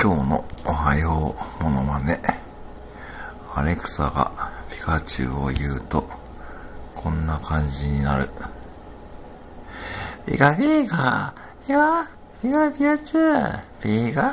今日のおはようものまね。アレクサがピカチュウを言うと、こんな感じになる。ピカピカ、ピカ、ピカピカチュウ、ピカ